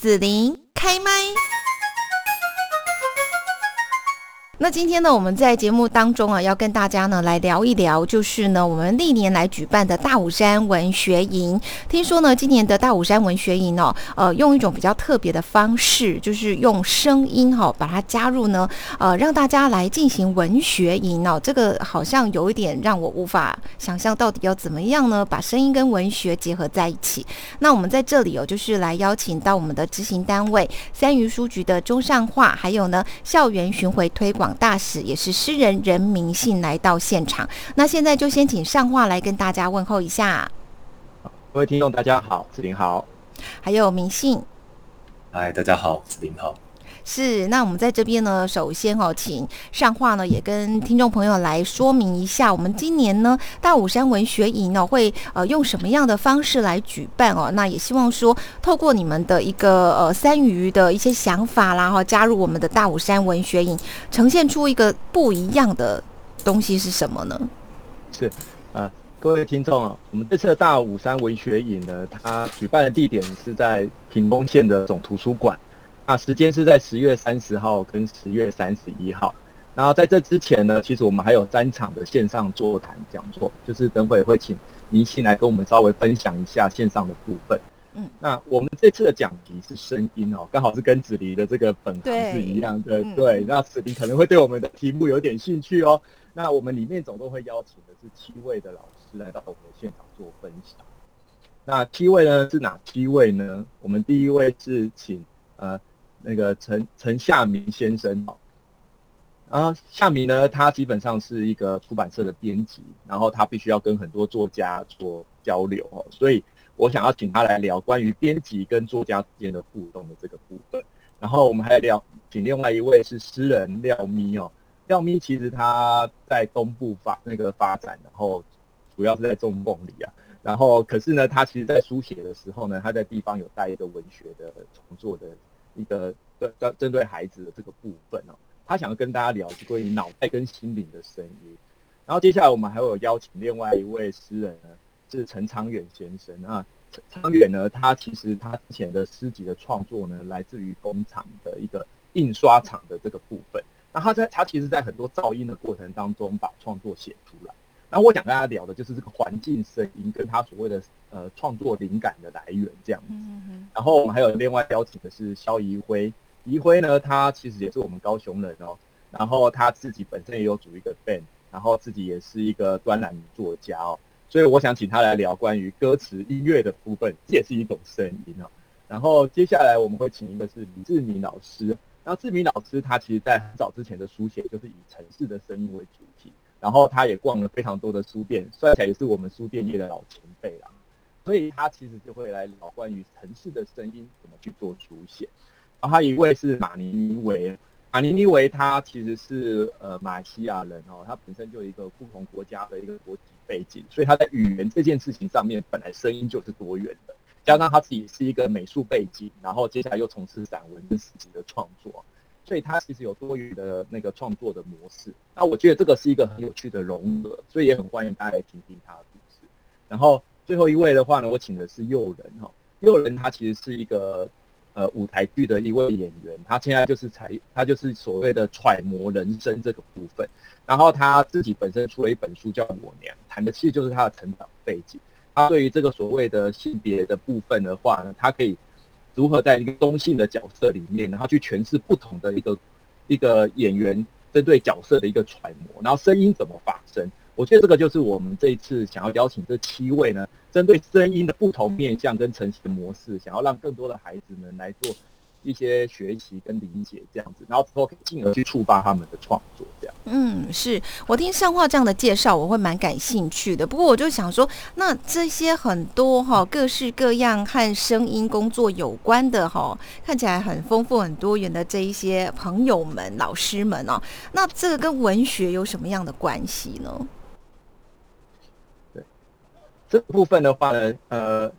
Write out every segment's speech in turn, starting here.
子琳开麦。那今天呢，我们在节目当中啊，要跟大家呢来聊一聊，就是呢，我们历年来举办的大武山文学营。听说呢，今年的大武山文学营哦，呃，用一种比较特别的方式，就是用声音哈，把它加入呢，呃，让大家来进行文学营哦。这个好像有一点让我无法想象，到底要怎么样呢？把声音跟文学结合在一起。那我们在这里哦，就是来邀请到我们的执行单位三余书局的中上化，还有呢，校园巡回推广。大使也是诗人任明信来到现场，那现在就先请上话来跟大家问候一下。各位听众大家好，子林好，还有明信，嗨，大家好，是林好。是，那我们在这边呢，首先哦，请上话呢，也跟听众朋友来说明一下，我们今年呢大武山文学营呢会呃用什么样的方式来举办哦？那也希望说透过你们的一个呃三余的一些想法啦，哈，加入我们的大武山文学营，呈现出一个不一样的东西是什么呢？是，呃，各位听众啊，我们这次的大武山文学营呢，它举办的地点是在屏东县的总图书馆。那时间是在十月三十号跟十月三十一号，然后在这之前呢，其实我们还有三场的线上座谈讲座，就是等会会请明信来跟我们稍微分享一下线上的部分。嗯，那我们这次的讲题是声音哦，刚好是跟子离的这个本行是一样的。对，那子离可能会对我们的题目有点兴趣哦。那我们里面总共会邀请的是七位的老师来到我们的现场做分享。那七位呢是哪七位呢？我们第一位是请呃。那个陈陈夏明先生哦，然后夏明呢，他基本上是一个出版社的编辑，然后他必须要跟很多作家做交流哦，所以我想要请他来聊关于编辑跟作家之间的互动的这个部分。然后我们还聊，请另外一位是诗人廖咪哦，廖咪其实他在东部发那个发展，然后主要是在中梦里啊，然后可是呢，他其实在书写的时候呢，他在地方有带一个文学的创作的。一个针针针对孩子的这个部分哦，他想要跟大家聊是关于脑袋跟心灵的声音。然后接下来我们还有邀请另外一位诗人呢，是陈昌远先生啊。陈昌远呢，他其实他之前的诗集的创作呢，来自于工厂的一个印刷厂的这个部分。那他在他其实，在很多噪音的过程当中，把创作写出来。然后我想跟大家聊的就是这个环境声音跟他所谓的呃创作灵感的来源这样子。然后我们还有另外邀请的是肖怡辉，怡辉呢，他其实也是我们高雄人哦。然后他自己本身也有组一个 band，然后自己也是一个专栏作家哦。所以我想请他来聊关于歌词音乐的部分，这也是一种声音哦。然后接下来我们会请一个是李志明老师，那志明老师他其实在很早之前的书写就是以城市的声音为主题。然后他也逛了非常多的书店，算起来也是我们书店业的老前辈啦。所以他其实就会来聊关于城市的声音怎么去做书写。然后他一位是马尼尼维，马尼尼维他其实是呃马来西亚人哦，他本身就有一个不同国家的一个国籍背景，所以他在语言这件事情上面本来声音就是多元的，加上他自己是一个美术背景，然后接下来又从事散文跟诗集的创作。所以它其实有多元的那个创作的模式，那我觉得这个是一个很有趣的融合，所以也很欢迎大家来听听他的故事。然后最后一位的话呢，我请的是诱人哈，诱人他其实是一个呃舞台剧的一位演员，他现在就是才他就是所谓的揣摩人生这个部分，然后他自己本身出了一本书叫《我娘》，谈的其实就是他的成长背景。他对于这个所谓的性别的部分的话呢，他可以。如何在一个中性的角色里面，然后去诠释不同的一个一个演员针对角色的一个揣摩，然后声音怎么发声？我觉得这个就是我们这一次想要邀请这七位呢，针对声音的不同面向跟呈现模式，想要让更多的孩子们来做。一些学习跟理解这样子，然后之后进而去触发他们的创作，这样。嗯，是我听上话这样的介绍，我会蛮感兴趣的。不过我就想说，那这些很多哈各式各样和声音工作有关的哈，看起来很丰富很多元的这一些朋友们、老师们哦，那这个跟文学有什么样的关系呢？对，这部分的话呢，呃，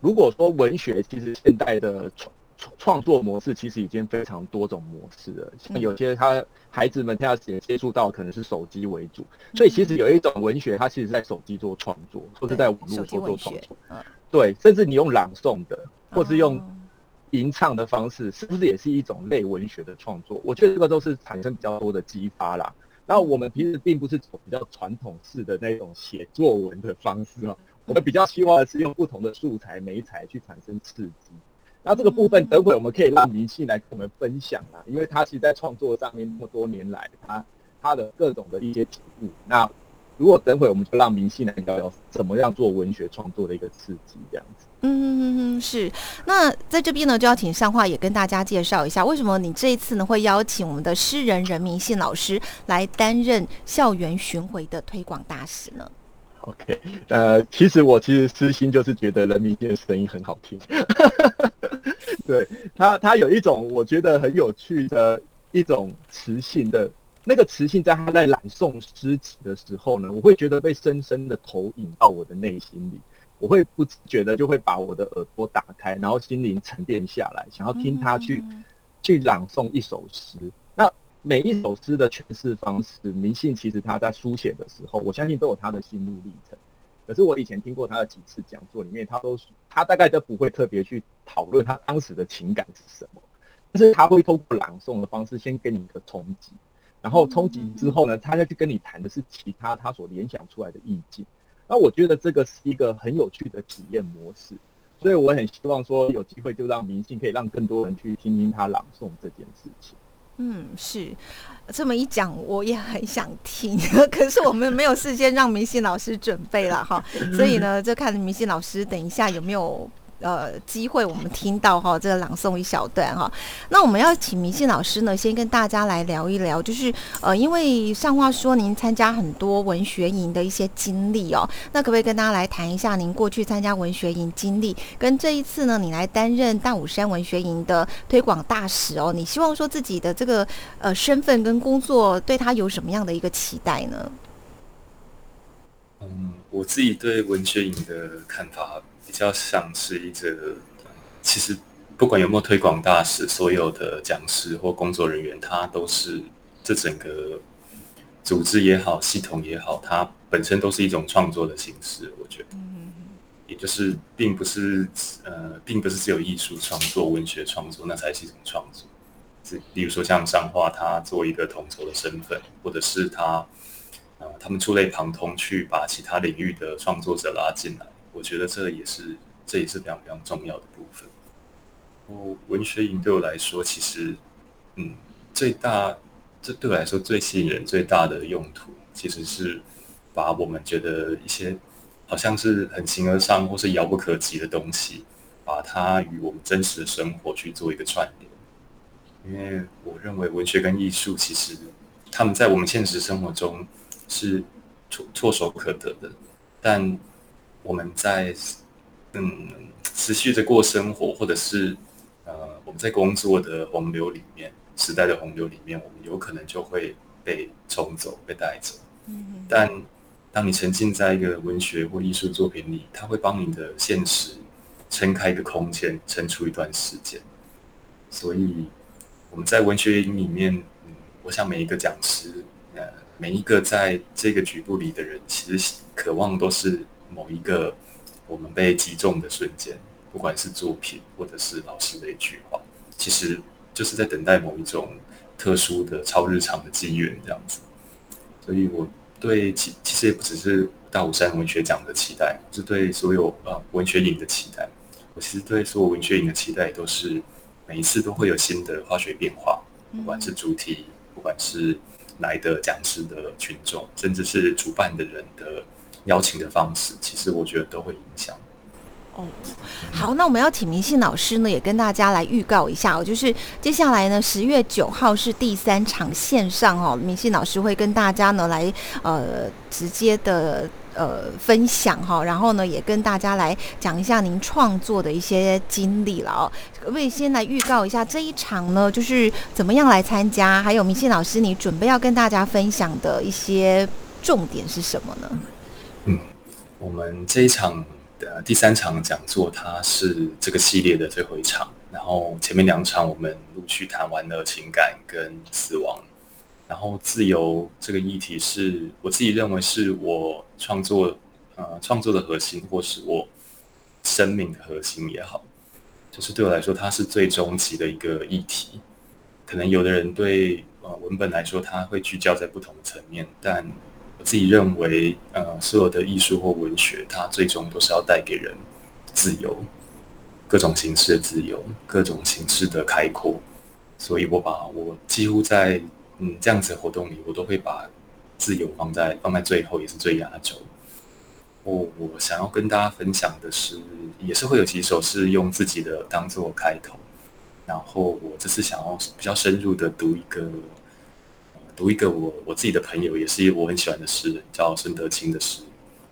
如果说文学，其实现代的创创作模式其实已经非常多种模式了，像有些他孩子们他也接触到可能是手机为主，所以其实有一种文学，它其实在手机做创作，或是在网络做做创作，对，甚至你用朗诵的，或是用吟唱的方式，是不是也是一种类文学的创作？我觉得这个都是产生比较多的激发啦。那我们平时并不是走比较传统式的那种写作文的方式啊，我们比较希望的是用不同的素材、美材去产生刺激。那这个部分，等会我们可以让明信来跟我们分享啊，因为他其实在创作上面那么多年来，他他的各种的一些体悟。那如果等会我们就让明信来聊聊怎么样做文学创作的一个刺激，这样子。嗯嗯嗯，是。那在这边呢，就要请上话也跟大家介绍一下，为什么你这一次呢会邀请我们的诗人任明信老师来担任校园巡回的推广大使呢？OK，呃，其实我其实私心就是觉得任明信的声音很好听，对他，他有一种我觉得很有趣的一种磁性的，那个磁性在他在朗诵诗词的时候呢，我会觉得被深深的投影到我的内心里，我会不自觉的就会把我的耳朵打开，然后心灵沉淀下来，想要听他去去朗诵一首诗。那每一首诗的诠释方式，明信其实他在书写的时候，我相信都有他的心路历程。可是我以前听过他的几次讲座里面，他都他大概都不会特别去讨论他当时的情感是什么，但是他会通过朗诵的方式先给你一个冲击，然后冲击之后呢，他再去跟你谈的是其他他所联想出来的意境。那我觉得这个是一个很有趣的体验模式，所以我很希望说有机会就让明信可以让更多人去听听他朗诵这件事情。嗯，是这么一讲，我也很想听，可是我们没有事先让明信老师准备了哈，所以呢，就看明信老师等一下有没有。呃，机会我们听到哈，这个朗诵一小段哈。那我们要请明信老师呢，先跟大家来聊一聊，就是呃，因为上话说您参加很多文学营的一些经历哦，那可不可以跟大家来谈一下您过去参加文学营经历，跟这一次呢，你来担任大武山文学营的推广大使哦，你希望说自己的这个呃身份跟工作对他有什么样的一个期待呢？嗯，我自己对文学营的看法。比较像是一个，其实不管有没有推广大使，所有的讲师或工作人员，他都是这整个组织也好，系统也好，它本身都是一种创作的形式。我觉得，也就是并不是呃，并不是只有艺术创作、文学创作，那才是一种创作。是，例如说像上画，他做一个统筹的身份，或者是他呃，他们触类旁通，去把其他领域的创作者拉进来。我觉得这也是，这也是非常非常重要的部分。我文学营对我来说，其实，嗯，最大，这对我来说最吸引人、最大的用途，其实是把我们觉得一些好像是很形而上或是遥不可及的东西，把它与我们真实的生活去做一个串联。因为我认为文学跟艺术，其实他们在我们现实生活中是唾唾手可得的，但我们在嗯持续的过生活，或者是呃我们在工作的洪流里面，时代的洪流里面，我们有可能就会被冲走、被带走。嗯，但当你沉浸在一个文学或艺术作品里，它会帮你的现实撑开一个空间，撑出一段时间。所以我们在文学营里面，嗯，我想每一个讲师，呃，每一个在这个局部里的人，其实渴望都是。某一个我们被击中的瞬间，不管是作品或者是老师的一句话，其实就是在等待某一种特殊的、超日常的机缘这样子。所以我对其其实也不只是大武山文学奖的期待，是对所有呃文学影的期待。我其实对所有文学影的期待，都是每一次都会有新的化学变化，不管是主题，不管是来的讲师的群众，甚至是主办的人的。邀请的方式，其实我觉得都会影响。哦，好，那我们要请明信老师呢，也跟大家来预告一下哦，就是接下来呢，十月九号是第三场线上哦，明信老师会跟大家呢来呃直接的呃分享哈，然后呢也跟大家来讲一下您创作的一些经历了哦。可不可以先来预告一下这一场呢，就是怎么样来参加？还有明信老师，你准备要跟大家分享的一些重点是什么呢？我们这一场的第三场讲座，它是这个系列的最后一场。然后前面两场我们陆续谈完了情感跟死亡，然后自由这个议题是我自己认为是我创作呃创作的核心，或是我生命的核心也好。就是对我来说，它是最终极的一个议题。可能有的人对呃文本来说，它会聚焦在不同层面，但自己认为，呃，所有的艺术或文学，它最终都是要带给人自由，各种形式的自由，各种形式的开阔。所以我把我几乎在嗯这样子的活动里，我都会把自由放在放在最后，也是最压轴。我我想要跟大家分享的是，也是会有几首是用自己的当做开头。然后我这次想要比较深入的读一个，读一个我我自己的朋友，也是我很喜欢的诗人，叫孙德清的诗。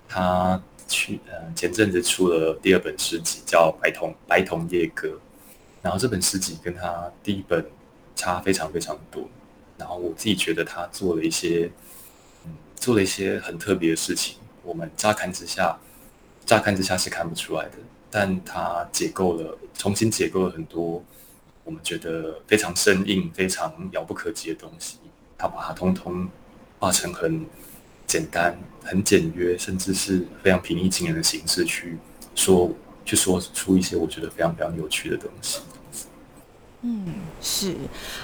他去呃前阵子出了第二本诗集，叫《白桐白桐夜歌》。然后这本诗集跟他第一本差非常非常多。然后我自己觉得他做了一些，嗯，做了一些很特别的事情。我们乍看之下，乍看之下是看不出来的，但他解构了，重新解构了很多。我们觉得非常生硬、非常遥不可及的东西，他把它通通画成很简单、很简约，甚至是非常平易近人的形式去说，去说出一些我觉得非常非常有趣的东西。嗯，是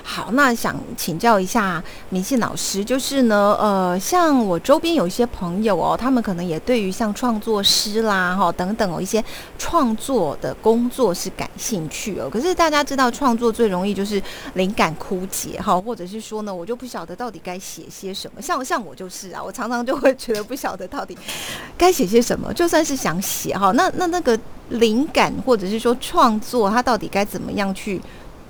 好。那想请教一下明信老师，就是呢，呃，像我周边有一些朋友哦，他们可能也对于像创作诗啦、哈等等哦一些创作的工作是感兴趣哦。可是大家知道，创作最容易就是灵感枯竭哈，或者是说呢，我就不晓得到底该写些什么。像像我就是啊，我常常就会觉得不晓得到底该写些什么。就算是想写哈，那那那个灵感或者是说创作，它到底该怎么样去？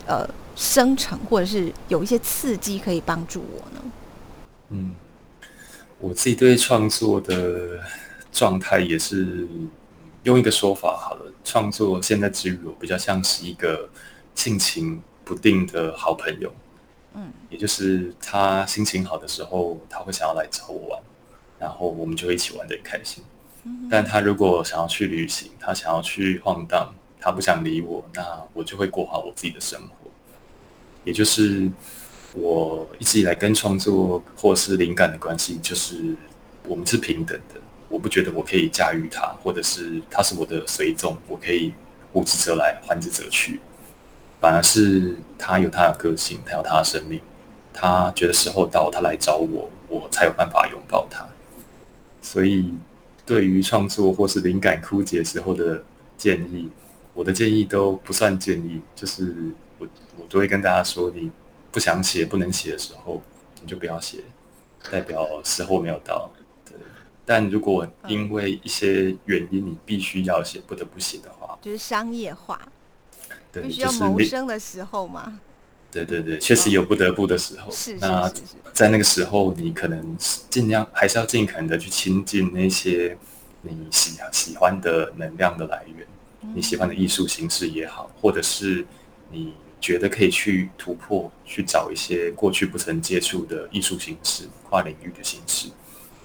呃，生成或者是有一些刺激可以帮助我呢。嗯，我自己对创作的状态也是用一个说法好了，创作现在之于我比较像是一个性情不定的好朋友。嗯，也就是他心情好的时候，他会想要来找我玩，然后我们就一起玩的很开心。但他如果想要去旅行，他想要去晃荡，他不想理我，那我就会过好我自己的生活。也就是我一直以来跟创作或是灵感的关系，就是我们是平等的。我不觉得我可以驾驭它，或者是它是我的随从，我可以呼之则来，还之则去。反而是他有他的个性，他有他的生命，他觉得时候到，他来找我，我才有办法拥抱他。所以，对于创作或是灵感枯竭时候的建议，我的建议都不算建议，就是。我我都会跟大家说，你不想写、不能写的时候，你就不要写，代表时候没有到。对，但如果因为一些原因你必须要写、不得不写的话，就是商业化，对，必须要谋生的时候嘛。对对对，确实有不得不的时候。是那在那个时候，你可能尽量还是要尽可能的去亲近那些你喜喜欢的能量的来源，你喜欢的艺术形式也好，或者是你。觉得可以去突破，去找一些过去不曾接触的艺术形式、跨领域的形式，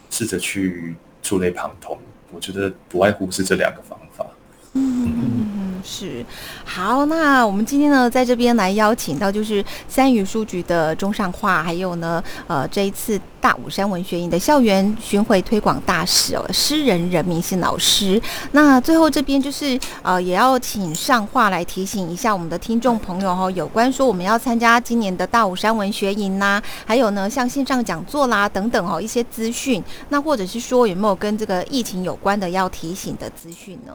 试着去触类旁通。我觉得不外乎是这两个方法。嗯，是好。那我们今天呢，在这边来邀请到就是三语书局的中上画，还有呢，呃，这一次大武山文学营的校园巡回推广大使哦，诗人任明信老师。那最后这边就是呃，也要请上画来提醒一下我们的听众朋友哈，有关说我们要参加今年的大武山文学营呐，还有呢，像线上讲座啦等等哦，一些资讯。那或者是说有没有跟这个疫情有关的要提醒的资讯呢？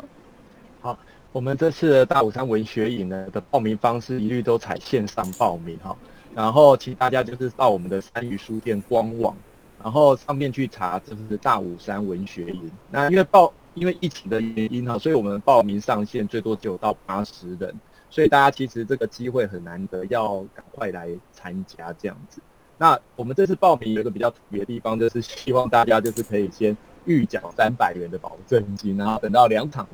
我们这次的大武山文学营呢的报名方式一律都采线上报名哈，然后请大家就是到我们的三余书店官网，然后上面去查就是大武山文学营。那因为报因为疫情的原因哈，所以我们报名上限最多只有到八十人，所以大家其实这个机会很难得，要赶快来参加这样子。那我们这次报名有一个比较特别的地方，就是希望大家就是可以先预缴三百元的保证金，然后等到两场。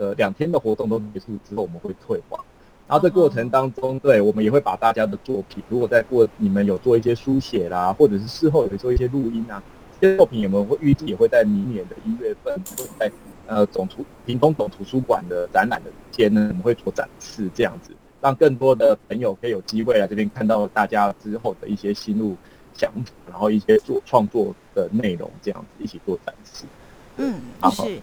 呃，两天的活动都结束之后，我们会退还。然后这过程当中，对我们也会把大家的作品，如果在过你们有做一些书写啦，或者是事后有做一些录音啊，这些作品有没有会预计也会在明年的一月份会在呃总图屏东总图书馆的展览的间呢，我们会做展示，这样子让更多的朋友可以有机会来这边看到大家之后的一些心路想法，然后一些做创作的内容，这样子一起做展示。嗯，是。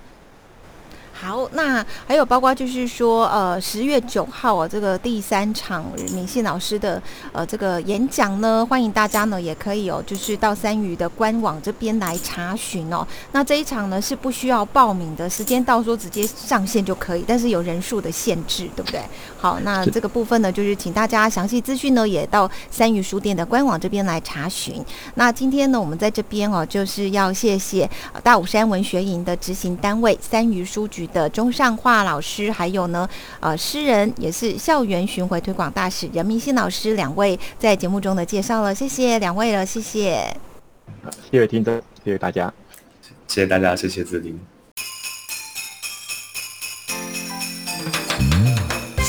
好，那还有包括就是说，呃，十月九号啊，这个第三场敏信老师的呃这个演讲呢，欢迎大家呢也可以哦，就是到三鱼的官网这边来查询哦。那这一场呢是不需要报名的，时间到说直接上线就可以，但是有人数的限制，对不对？好，那这个部分呢，就是请大家详细资讯呢也到三鱼书店的官网这边来查询。那今天呢，我们在这边哦，就是要谢谢大武山文学营的执行单位三鱼书局的钟尚化老师，还有呢，呃，诗人也是校园巡回推广大使任明信老师两位在节目中的介绍了，谢谢两位了，谢谢。谢谢听众，谢谢大家，谢谢大家，谢谢子林。